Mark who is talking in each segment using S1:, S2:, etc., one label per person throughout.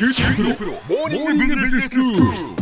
S1: 九州大学モーニングビジネススクール。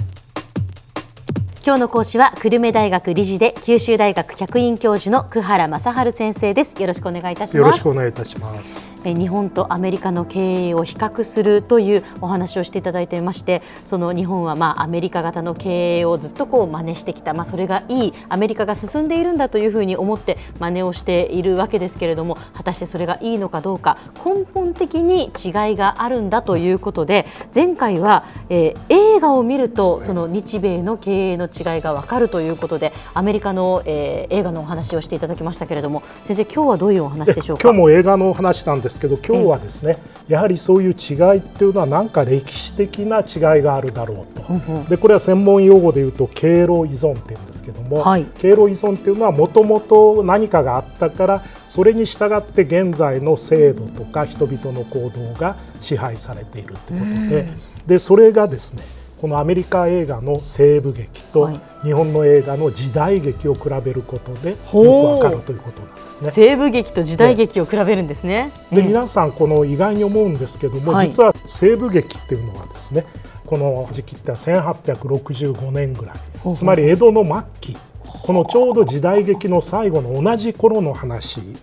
S2: 今日の講師は久留米大学理事で九州大学客員教授の久原正治先生です。よろしくお願いいたします。
S3: よろしくお願いいたします。
S2: え日本とアメリカの経営を比較するというお話をしていただいていましてその日本はまあアメリカ型の経営をずっとこう真似してきた。まあそれがいいアメリカが進んでいるんだというふうに思って真似をしているわけですけれども果たしてそれがいいのかどうか根本的に違いがあるんだということで前回は、えー、映画を見るとその日米の経営の違いが分かるということでアメリカの、えー、映画のお話をしていただきましたけれども先生今日はどういうお話でしょうか？
S3: 今日も映画のお話なんですけど今日はですね、やはりそういう違いっていうのは何か歴史的な違いがあるだろうと、うんうん、でこれは専門用語で言うと経路依存っていうんですけども、はい、経路依存っていうのはもともと何かがあったからそれに従って現在の制度とか人々の行動が支配されているってことで、でそれがですねこのアメリカ映画の西部劇と日本の映画の時代劇を比べることでよくわかるということなんですね。
S2: 西部劇と時代劇を比べるんですね。
S3: で、皆さんこの意外に思うんですけども、はい、実は西部劇っていうのはですねこの時期って1865年ぐらい。つまり江戸の末期。このちょうど時代劇の最後の同じ頃の話に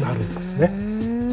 S3: なるんですね。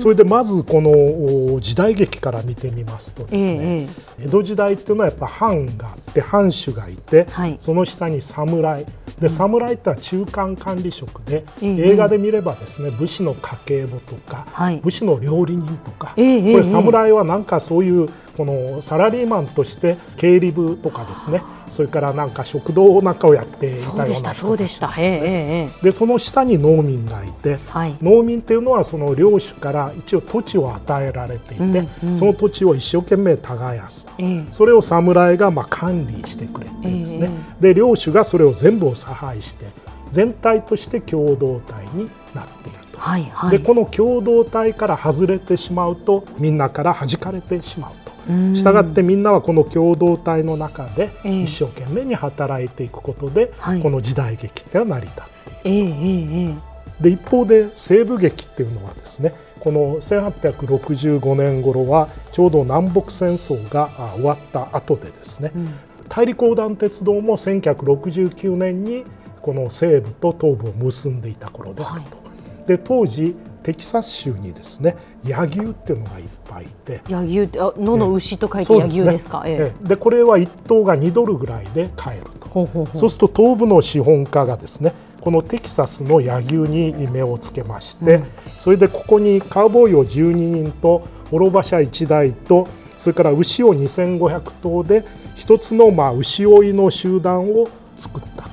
S3: それでまずこの時代劇から見てみますとですね、江戸時代っていうのはやっぱ藩があって藩主がいて、はい、その下に侍。で侍ってのは中間管理職で、映画で見ればですね武士の家計簿とか、はい、武士の料理人とか、これ侍はなんかそういうこのサラリーマンとして経理部とかですねそれからなんか食堂なんかをやっていたような人たちですね。でその下に農民がいて、はい、農民っていうのはその領主から一応土地を与えられていて、うんうん、その土地を一生懸命耕すと、えー、それを侍がまあ管理してくれてですね、えー、で領主がそれを全部を差配して全体として共同体になっていると、はいはい、でこの共同体から外れてしまうとみんなから弾かれてしまう。と。したがってみんなはこの共同体の中で一生懸命に働いていくことで、えー、この時代劇っては成り立っている、えー、で一方で西部劇っていうのはですねこの1865年頃はちょうど南北戦争が終わった後でですね、うん、大陸横断鉄道も1969年にこの西部と東部を結んでいた頃であると。はい、で当時テキサス州にですね野牛っていうのがいっぱいいて。
S2: 野牛あ野の牛と書いて野牛ですか、
S3: ええ。でこれは1頭が2ドルぐらいで買えると。そうすると東部の資本家がですねこのテキサスの野牛に目をつけまして、うん、それでここにカウボーイを12人と滅馬車1台とそれから牛を2500頭で一つのまあ牛追いの集団を作った。と。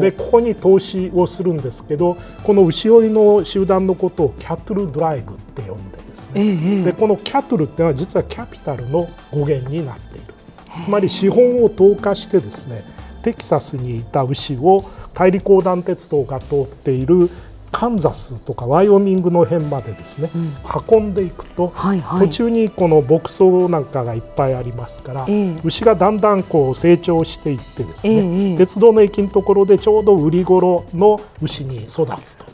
S3: でここに投資をするんですけどこの牛追いの集団のことをキャトルドライブって呼んでですね、ええ、でこのキャトルっていうのは実はキャピタルの語源になっている。つまり資本を投下してですねテキサスにいた牛を大陸横断鉄道が通っているカンザスとかワイオミングの辺までですね、うん、運んでいくと、はいはい、途中にこの牧草なんかがいっぱいありますから、えー、牛がだんだんこう成長していってですね、えー、鉄道の駅のところでちょうど売り頃の牛に育つと。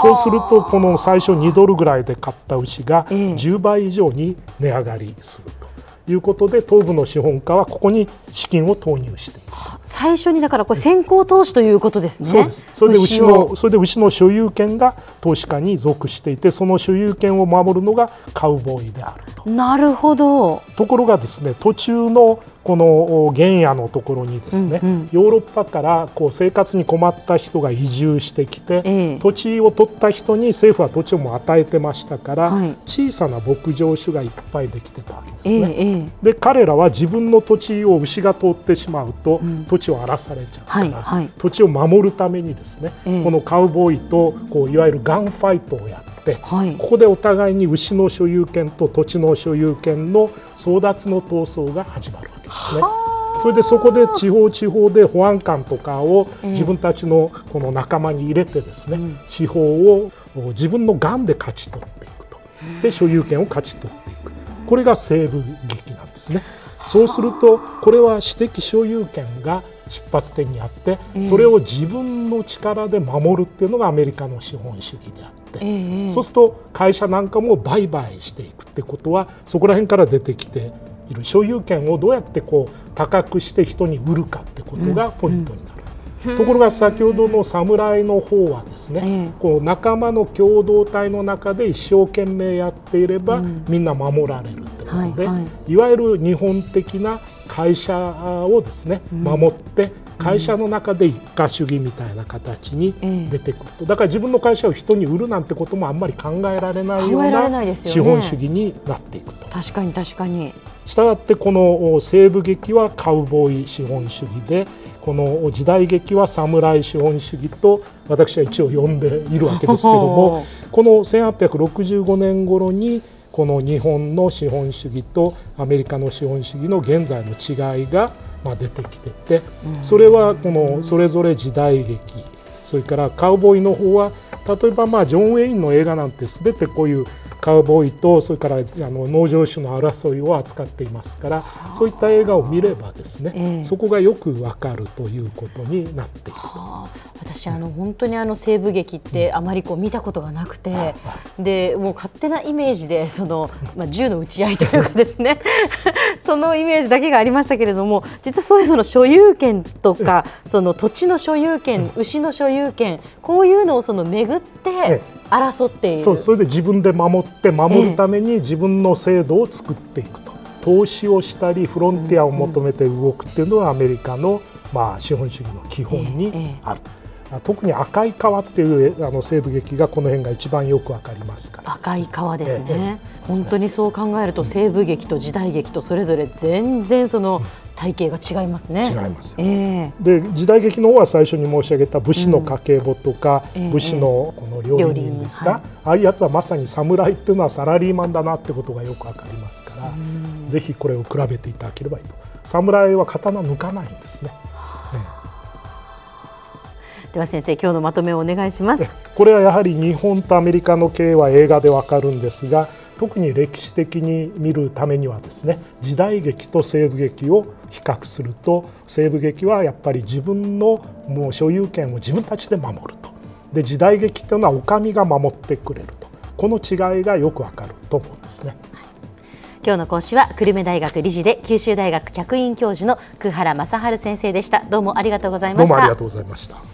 S3: そうするとこの最初2ドルぐらいで買った牛が10倍以上に値上がりすると。いうことで東部の資本家はここに資金を投入して
S2: 最初にだからこれ先行投資ということですね。
S3: そうです。それで牛のそれで牛の所有権が投資家に属していてその所有権を守るのがカウボーイであると。
S2: なるほど。
S3: ところがですね途中のこの原野のところにですね、うんうん、ヨーロッパからこう生活に困った人が移住してきて、ええ、土地を取った人に政府は土地をも与えてましたから、はい、小さな牧場主がいっぱいできてたわけですね。え、で彼らは自分の土地を牛が通ってしまうと、うん、土地を荒らされちゃうから、はいはい、土地を守るためにですね、このカウボーイとこういわゆるガンファイトをやって、はい、ここでお互いに牛の所有権と土地の所有権の争奪の闘争が始まるですね。それでそこで地方地方で保安官とかを自分たちのこの仲間に入れてですね、地方を自分のがんで勝ち取っていくと。で所有権を勝ち取っていく。これが西部劇なんですね。そうするとこれは私的所有権が出発点にあってそれを自分の力で守るっていうのがアメリカの資本主義であって、そうすると会社なんかも売買していくってことはそこら辺から出てきている。所有権をどうやってこう高くして人に売るかってことがポイントになる。ところが先ほどの侍の方はですね、こう仲間の共同体の中で一生懸命やっていれば、みんな守られるってことで、いわゆる日本的な会社をですね守って会社の中で一家主義みたいな形に出てくる。と、だから自分の会社を人に売るなんてこともあんまり考えられないような資本主義になっていくと。
S2: 確かに確かに
S3: したがってこの西部劇はカウボーイ資本主義でこの時代劇は侍資本主義と私は一応呼んでいるわけですけどもこの1865年頃にこの日本の資本主義とアメリカの資本主義の現在の違いがま出てきててそれはこのそれぞれ時代劇それからカウボーイの方は例えばまあジョン・ウェインの映画なんて全てこういうカウボーイとそれからあの農場主の争いを扱っていますからそういった映画を見ればですね、えー、そこがよくわかるということになっていると。
S2: 私あの本当にあの西部劇ってあまりこう見たことがなくて、でもう勝手なイメージでその、まあ、銃の撃ち合いというかですね そのイメージだけがありましたけれども実はそういうその所有権とかその土地の所有権牛の所有権こういうのをその巡って争っている、
S3: そうそれで自分で守って守るために自分の制度を作っていくと。投資をしたりフロンティアを求めて動くっていうのはアメリカのまあ資本主義の基本にある。ええ特に赤い川っていうあの西部劇がこの辺が一番よくわかりますから、
S2: ね、赤い川ですね、ええ、本当にそう考えると西部劇と時代劇とそれぞれ全然その体型が違いますね。
S3: 違います。よ、え。ー、で時代劇の方は最初に申し上げた武士の家計簿とか、うん、武士のこの料理人ですか、はい、ああいうやつはまさに侍っていうのはサラリーマンだなってことがよくわかりますから、ぜひこれを比べていただければいいと。侍は刀抜かないんですね。
S2: では先生今日のまとめをお願いします。
S3: これはやはり日本とアメリカの経営は映画でわかるんですが特に歴史的に見るためにはですね時代劇と西部劇を比較すると西部劇はやっぱり自分のもう所有権を自分たちで守ると。で時代劇というのはお上が守ってくれると。この違いがよくわかると思うんですね。
S2: 今日の講師は久留米大学理事で九州大学客員教授の久原正治先生でした。どうもありがとうございました。ど
S3: うもありがとうございました